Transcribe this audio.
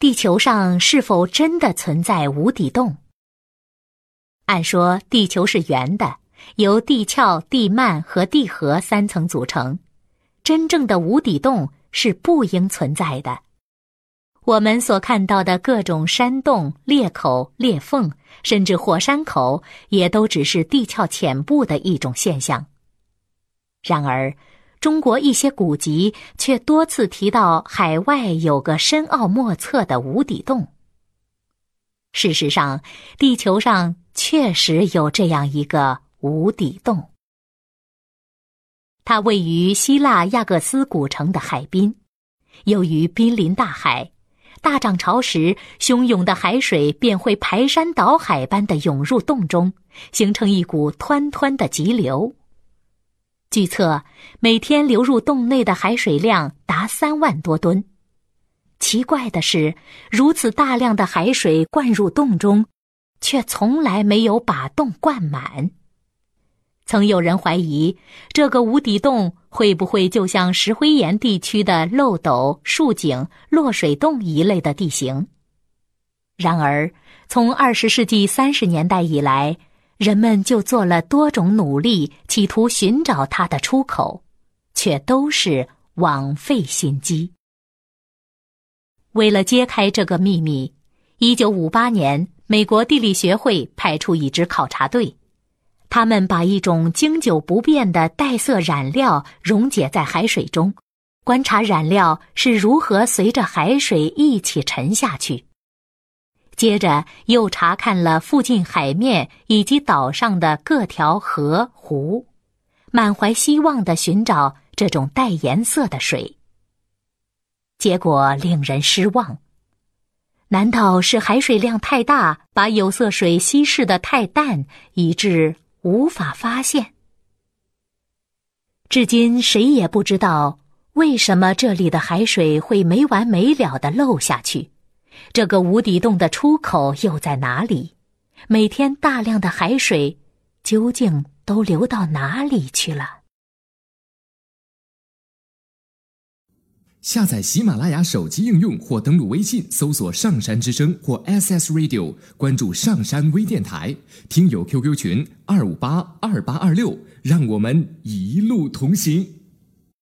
地球上是否真的存在无底洞？按说地球是圆的，由地壳、地幔和地核三层组成，真正的无底洞是不应存在的。我们所看到的各种山洞、裂口、裂缝，甚至火山口，也都只是地壳浅部的一种现象。然而，中国一些古籍却多次提到海外有个深奥莫测的无底洞。事实上，地球上确实有这样一个无底洞，它位于希腊亚各斯古城的海滨。由于濒临大海，大涨潮时，汹涌的海水便会排山倒海般的涌入洞中，形成一股湍湍的急流。据测，每天流入洞内的海水量达三万多吨。奇怪的是，如此大量的海水灌入洞中，却从来没有把洞灌满。曾有人怀疑，这个无底洞会不会就像石灰岩地区的漏斗、竖井、落水洞一类的地形？然而，从二十世纪三十年代以来，人们就做了多种努力，企图寻找它的出口，却都是枉费心机。为了揭开这个秘密，一九五八年，美国地理学会派出一支考察队，他们把一种经久不变的带色染料溶解在海水中，观察染料是如何随着海水一起沉下去。接着又查看了附近海面以及岛上的各条河湖，满怀希望的寻找这种带颜色的水。结果令人失望。难道是海水量太大，把有色水稀释的太淡，以致无法发现？至今谁也不知道为什么这里的海水会没完没了的漏下去。这个无底洞的出口又在哪里？每天大量的海水究竟都流到哪里去了？下载喜马拉雅手机应用或登录微信搜索“上山之声”或 SS Radio，关注上山微电台，听友 QQ 群二五八二八二六，让我们一路同行。